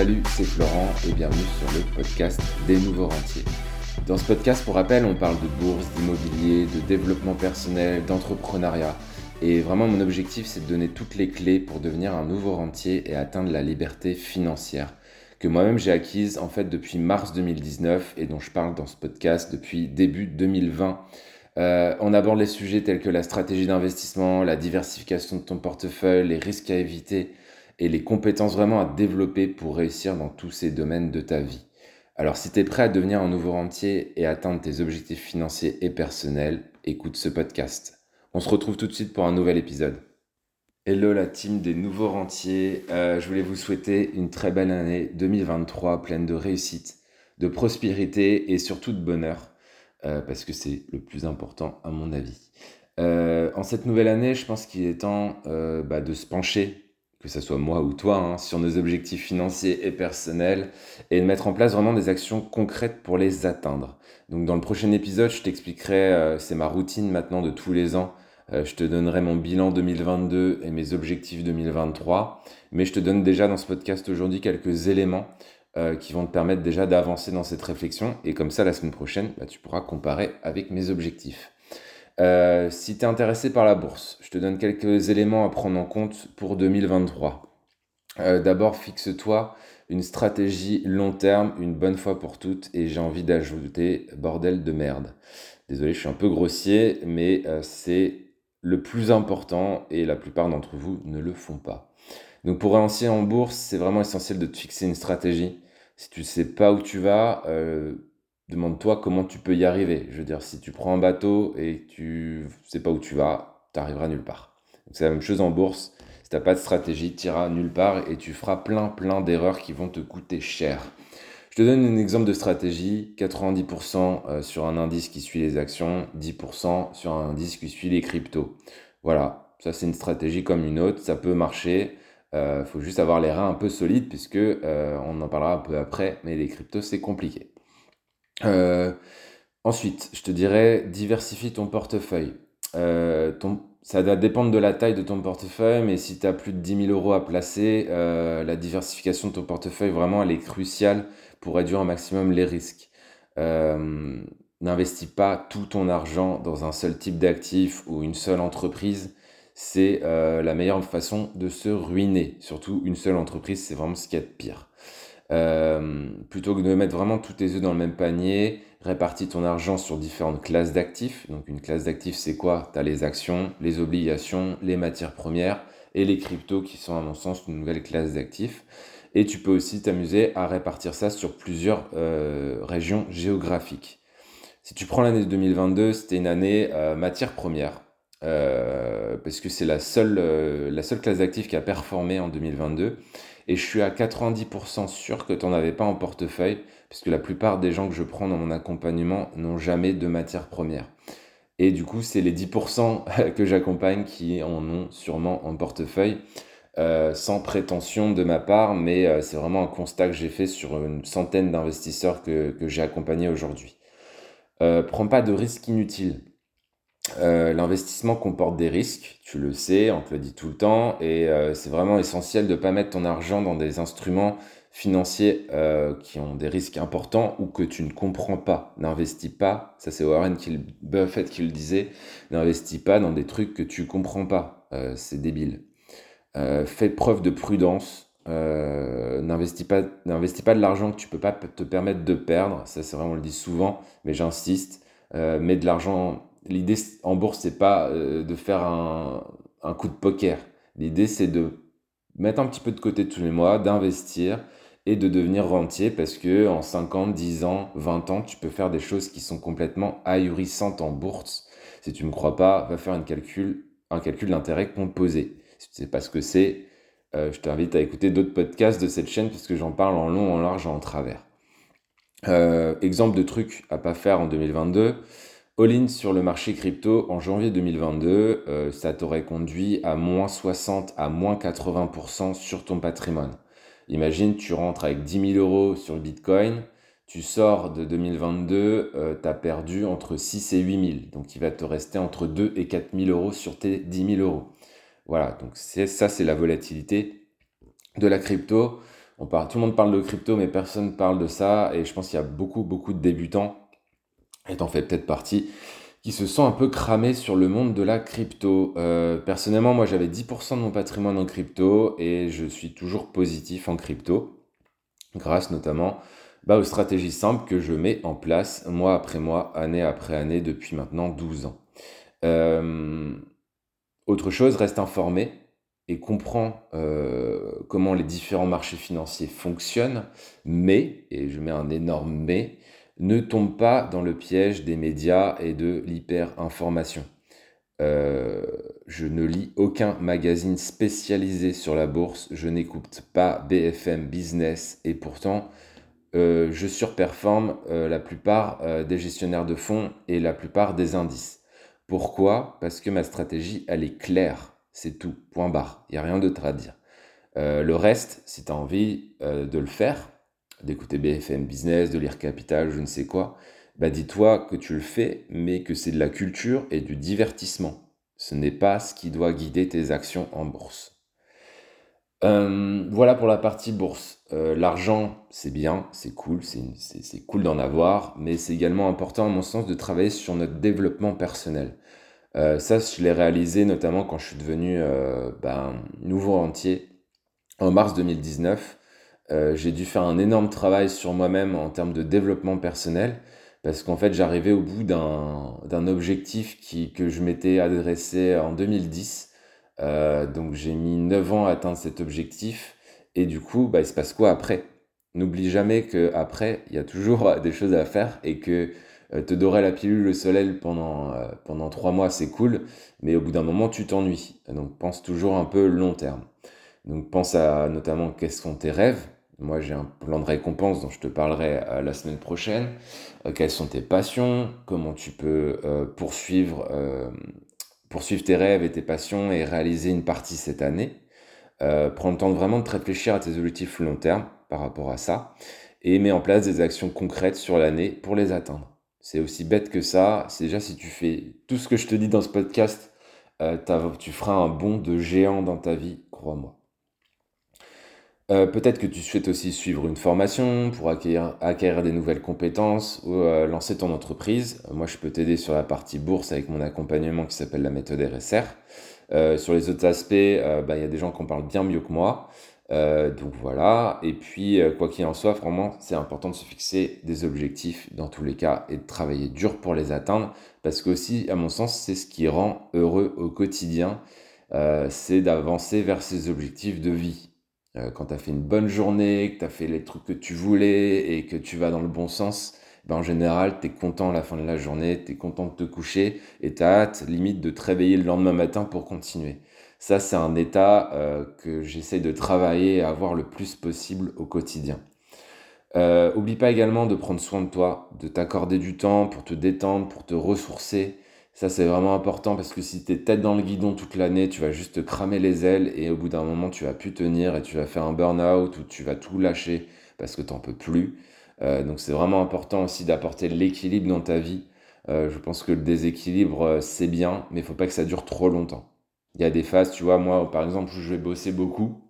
Salut, c'est Florent et bienvenue sur le podcast des nouveaux rentiers. Dans ce podcast, pour rappel, on parle de bourse, d'immobilier, de développement personnel, d'entrepreneuriat. Et vraiment, mon objectif, c'est de donner toutes les clés pour devenir un nouveau rentier et atteindre la liberté financière que moi-même j'ai acquise en fait depuis mars 2019 et dont je parle dans ce podcast depuis début 2020. Euh, on aborde les sujets tels que la stratégie d'investissement, la diversification de ton portefeuille, les risques à éviter et les compétences vraiment à développer pour réussir dans tous ces domaines de ta vie. Alors si tu es prêt à devenir un nouveau rentier et atteindre tes objectifs financiers et personnels, écoute ce podcast. On se retrouve tout de suite pour un nouvel épisode. Hello la team des nouveaux rentiers, euh, je voulais vous souhaiter une très belle année 2023 pleine de réussite, de prospérité et surtout de bonheur, euh, parce que c'est le plus important à mon avis. Euh, en cette nouvelle année, je pense qu'il est temps bah, de se pencher que ce soit moi ou toi, hein, sur nos objectifs financiers et personnels, et de mettre en place vraiment des actions concrètes pour les atteindre. Donc dans le prochain épisode, je t'expliquerai, euh, c'est ma routine maintenant de tous les ans, euh, je te donnerai mon bilan 2022 et mes objectifs 2023, mais je te donne déjà dans ce podcast aujourd'hui quelques éléments euh, qui vont te permettre déjà d'avancer dans cette réflexion, et comme ça la semaine prochaine, bah, tu pourras comparer avec mes objectifs. Euh, si tu es intéressé par la bourse, je te donne quelques éléments à prendre en compte pour 2023. Euh, d'abord, fixe-toi une stratégie long terme, une bonne fois pour toutes, et j'ai envie d'ajouter bordel de merde. Désolé, je suis un peu grossier, mais euh, c'est le plus important et la plupart d'entre vous ne le font pas. Donc pour réussir en bourse, c'est vraiment essentiel de te fixer une stratégie. Si tu ne sais pas où tu vas, demande-toi comment tu peux y arriver. Je veux dire, si tu prends un bateau et tu sais pas où tu vas, tu arriveras nulle part. C'est la même chose en bourse. Si tu n'as pas de stratégie, tu iras nulle part et tu feras plein plein d'erreurs qui vont te coûter cher. Je te donne un exemple de stratégie. 90% euh, sur un indice qui suit les actions, 10% sur un indice qui suit les cryptos. Voilà, ça c'est une stratégie comme une autre, ça peut marcher. Il euh, faut juste avoir les reins un peu solides puisque euh, on en parlera un peu après, mais les cryptos c'est compliqué. Euh, ensuite, je te dirais, diversifie ton portefeuille. Euh, ça va dépendre de la taille de ton portefeuille, mais si tu as plus de 10 000 euros à placer, euh, la diversification de ton portefeuille, vraiment, elle est cruciale pour réduire au maximum les risques. N'investis pas tout ton argent dans un seul type d'actif ou une seule entreprise. C'est la meilleure façon de se ruiner. Surtout, une seule entreprise, c'est vraiment ce qu'il y a de pire. Euh, plutôt que de mettre vraiment tous tes œufs dans le même panier, répartis ton argent sur différentes classes d'actifs. Donc une classe d'actifs, c'est quoi? Tu as les actions, les obligations, les matières premières et les cryptos qui sont à mon sens une nouvelle classe d'actifs. Et tu peux aussi t'amuser à répartir ça sur plusieurs euh, régions géographiques. Si tu prends l'année 2022, c'était une année euh, matière première. parce que c'est la la seule classe d'actifs qui a performé en 2022. Et je suis à 90% sûr que tu n'en avais pas en portefeuille, puisque la plupart des gens que je prends dans mon accompagnement n'ont jamais de matière première. Et du coup, c'est les 10% que j'accompagne qui en ont sûrement en portefeuille, euh, sans prétention de ma part, mais euh, c'est vraiment un constat que j'ai fait sur une centaine d'investisseurs que, j'ai accompagnés aujourd'hui. Euh, prends pas de risques inutiles. Euh, l'investissement comporte des risques, tu le sais, on te le dit tout le temps, et euh, c'est vraiment essentiel de ne pas mettre ton argent dans des instruments financiers euh, qui ont des risques importants ou que tu ne comprends pas. N'investis pas, ça c'est Warren Buffett qui le disait, n'investis pas dans des trucs que tu comprends pas, c'est débile. fais preuve de prudence, n'investis pas, pas de l'argent que tu peux pas te permettre de perdre, ça c'est vraiment, on le dit souvent, mais j'insiste, mets de l'argent l'idée en bourse, c'est pas euh, de faire un, coup de poker. L'idée, c'est de mettre un petit peu de côté tous les mois, d'investir et de devenir rentier parce que en 50, 10 ans, 20 ans, tu peux faire des choses qui sont complètement ahurissantes en bourse. Si tu ne me crois pas, va faire un calcul, un calcul d'intérêt composé. Si tu ne sais pas ce que c'est, euh, je t'invite à écouter d'autres podcasts de cette chaîne parce que j'en parle en long, en large, en travers. Euh, exemple de trucs à pas faire en 2022 All-in sur le marché crypto en janvier 2022, euh, ça t'aurait conduit à moins 60 à moins 80% sur ton patrimoine. Imagine, tu rentres avec 10 000 euros sur le Bitcoin, tu sors de 2022, tu as perdu entre 6 et 8 000. Donc il va te rester entre 2 et 4 000 euros sur tes 10 000 euros. Voilà, donc ça c'est la volatilité de la crypto. On parle, tout le monde parle de crypto, mais personne parle de ça. Et je pense qu'il y a beaucoup, beaucoup de débutants, et t'en fais peut-être partie, qui se sont un peu cramés sur le monde de la crypto. Euh, personnellement, moi j'avais 10% de mon patrimoine en crypto et je suis toujours positif en crypto, grâce notamment bah, aux stratégies simples que je mets en place mois après mois, année après année, depuis maintenant 12 ans. Euh, autre chose, reste informé et comprend euh, comment les différents marchés financiers fonctionnent, mais, et je mets un énorme mais, ne tombe pas dans le piège des médias et de l'hyper-information. Euh, je ne lis aucun magazine spécialisé sur la bourse, je n'écoute pas BFM Business et pourtant euh, je surperforme euh, la plupart des gestionnaires de fonds et la plupart des indices. Pourquoi? Parce que ma stratégie, elle est claire, c'est tout, point barre, il n'y a rien d'autre à dire. le reste, si tu as envie de le faire, d'écouter BFM Business, de lire Capital, je ne sais quoi, bah dis-toi que tu le fais, mais que c'est de la culture et du divertissement. Ce n'est pas ce qui doit guider tes actions en bourse. Euh, voilà pour la partie bourse. Euh, l'argent, c'est bien, c'est cool, c'est cool d'en avoir, mais c'est également important, à mon sens, de travailler sur notre développement personnel. Euh, ça, je l'ai réalisé notamment quand je suis devenu ben, nouveau entier en mars 2019. Euh, j'ai dû faire un énorme travail sur moi-même en termes de développement personnel parce qu'en fait j'arrivais au bout d'un objectif qui, que je m'étais adressé en 2010. Euh, donc j'ai mis 9 ans à atteindre cet objectif et du coup bah, il se passe quoi après? N'oublie jamais qu'après il y a toujours des choses à faire et que euh, te dorer la pilule le soleil pendant, pendant 3 mois c'est cool mais au bout d'un moment tu t'ennuies. Donc pense toujours un peu long terme. Donc pense à notamment quels sont tes rêves, moi, j'ai un plan de récompense dont je te parlerai euh, la semaine prochaine. Euh, quelles sont tes passions? Comment tu peux euh, poursuivre, tes rêves et tes passions et réaliser une partie cette année? Prends le temps vraiment de réfléchir à tes objectifs long terme par rapport à ça et mets en place des actions concrètes sur l'année pour les atteindre. C'est aussi bête que ça. C'est déjà si tu fais tout ce que je te dis dans ce podcast, tu feras un bond de géant dans ta vie, crois-moi. Euh, peut-être que tu souhaites aussi suivre une formation pour acquérir, des nouvelles compétences ou euh, lancer ton entreprise. Moi, je peux t'aider sur la partie bourse avec mon accompagnement qui s'appelle la méthode RSR. Euh, sur les autres aspects, bah, il y a des gens qui en parlent bien mieux que moi. donc voilà. Et puis, quoi qu'il en soit, vraiment, c'est important de se fixer des objectifs dans tous les cas et de travailler dur pour les atteindre. Parce que aussi, à mon sens, c'est ce qui rend heureux au quotidien. c'est d'avancer vers ses objectifs de vie. Euh, quand tu as fait une bonne journée, que tu as fait les trucs que tu voulais et que tu vas dans le bon sens, ben en général, tu es content à la fin de la journée, tu es content de te coucher et tu as hâte limite de te réveiller le lendemain matin pour continuer. Ça, c'est un état euh, que j'essaie de travailler et avoir le plus possible au quotidien. Euh, oublie pas également de prendre soin de toi, de t'accorder du temps pour te détendre, pour te ressourcer, ça, c'est vraiment important parce que si tu es tête dans le guidon toute l'année, tu vas juste te cramer les ailes et au bout d'un moment, tu vas plus tenir et tu vas faire un burn-out ou tu vas tout lâcher parce que tu n'en peux plus. Euh, donc, c'est vraiment important aussi d'apporter l'équilibre dans ta vie. Euh, je pense que le déséquilibre, euh, c'est bien, mais il faut pas que ça dure trop longtemps. Il y a des phases, tu vois, moi, par exemple, où je vais bosser beaucoup,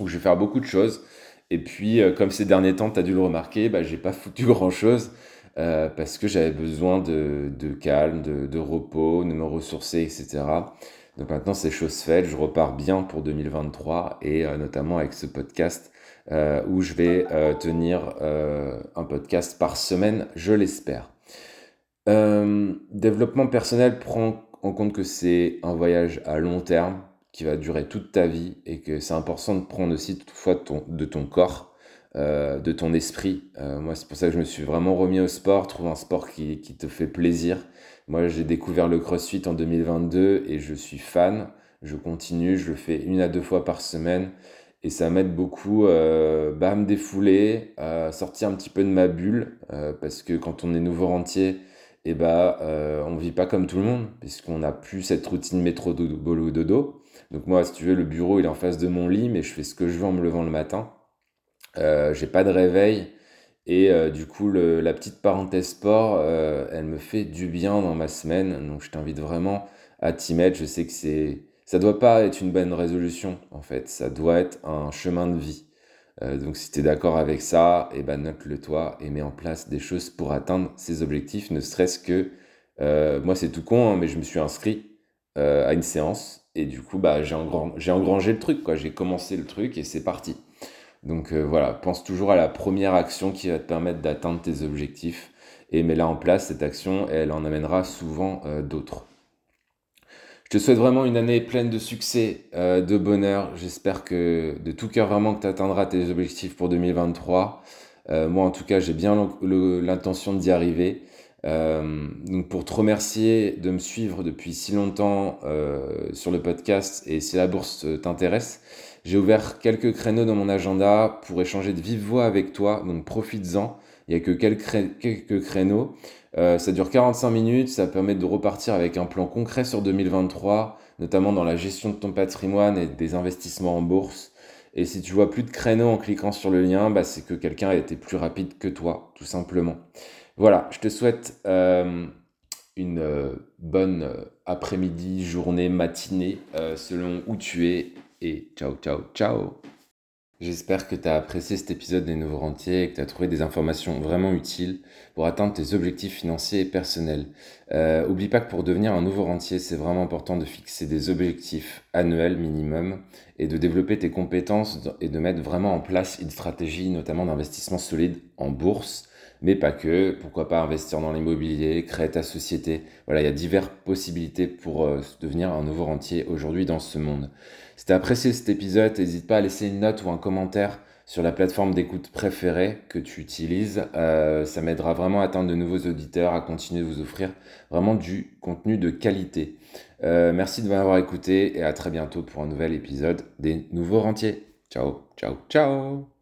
où je vais faire beaucoup de choses. Et puis, comme ces derniers temps, tu as dû le remarquer, bah, j'ai pas foutu grand-chose. Euh, parce que j'avais besoin de, calme, de, repos, de me ressourcer, etc. Donc maintenant, c'est chose faite, je repars bien pour 2023 et euh, notamment avec ce podcast euh, où je vais tenir un podcast par semaine, je l'espère. développement personnel prend en compte que c'est un voyage à long terme qui va durer toute ta vie et que c'est important de prendre aussi toutefois de ton corps euh, de ton esprit. Euh, moi, c'est pour ça que je me suis vraiment remis au sport, trouve un sport qui, te fait plaisir. Moi, j'ai découvert le CrossFit en 2022 et je suis fan. Je continue, je le fais une à deux fois par semaine et ça m'aide beaucoup euh, bah, à me défouler, à sortir un petit peu de ma bulle parce que quand on est nouveau rentier, et eh bah, on vit pas comme tout le monde puisqu'on n'a plus cette routine métro dodo, bolo dodo. Donc moi, si tu veux, le bureau il est en face de mon lit, mais je fais ce que je veux en me levant le matin. Euh, j'ai pas de réveil. Et euh, du coup, la petite parenthèse sport, euh, elle me fait du bien dans ma semaine. Donc, je t'invite vraiment à t'y mettre. Je sais que c'est, ça doit pas être une bonne résolution, en fait. Ça doit être un chemin de vie. Donc si tu es d'accord avec ça, eh ben, note-le toi et mets en place des choses pour atteindre ces objectifs, ne serait-ce que, moi c'est tout con, hein, mais je me suis inscrit à une séance et du coup bah, j'ai engrangé le truc, quoi. j'ai commencé le truc et c'est parti. Donc voilà, pense toujours à la première action qui va te permettre d'atteindre tes objectifs et mets-la en place, cette action, elle en amènera souvent d'autres. Je te souhaite vraiment une année pleine de succès, euh, de bonheur. J'espère que de tout cœur vraiment que tu atteindras tes objectifs pour 2023. Euh, moi en tout cas j'ai bien l'intention d'y arriver. Euh, donc pour te remercier de me suivre depuis si longtemps sur le podcast et si la bourse t'intéresse, j'ai ouvert quelques créneaux dans mon agenda pour échanger de vive voix avec toi, donc profites-en. Il n'y a que quelques créneaux. Euh, ça dure 45 minutes, ça permet de repartir avec un plan concret sur 2023, notamment dans la gestion de ton patrimoine et des investissements en bourse. Et si tu vois plus de créneaux en cliquant sur le lien, bah, c'est que quelqu'un a été plus rapide que toi, tout simplement. Voilà, je te souhaite euh, une euh, bonne après-midi, journée, matinée, selon où tu es. Et ciao, ciao, ciao J'espère que tu as apprécié cet épisode des Nouveaux Rentiers et que tu as trouvé des informations vraiment utiles pour atteindre tes objectifs financiers et personnels. Euh, oublie pas que pour devenir un nouveau rentier, c'est vraiment important de fixer des objectifs annuels minimum et de développer tes compétences et de mettre vraiment en place une stratégie, notamment d'investissement solide en bourse, mais pas que. Pourquoi pas investir dans l'immobilier, créer ta société. Voilà, il y a diverses possibilités pour euh, devenir un nouveau rentier aujourd'hui dans ce monde. Si tu as apprécié cet épisode, n'hésite pas à laisser une note ou un commentaire sur la plateforme d'écoute préférée que tu utilises. Euh, ça m'aidera vraiment à atteindre de nouveaux auditeurs, à continuer de vous offrir vraiment du contenu de qualité. Euh, merci de m'avoir écouté et à très bientôt pour un nouvel épisode des Nouveaux Rentiers. Ciao, ciao, ciao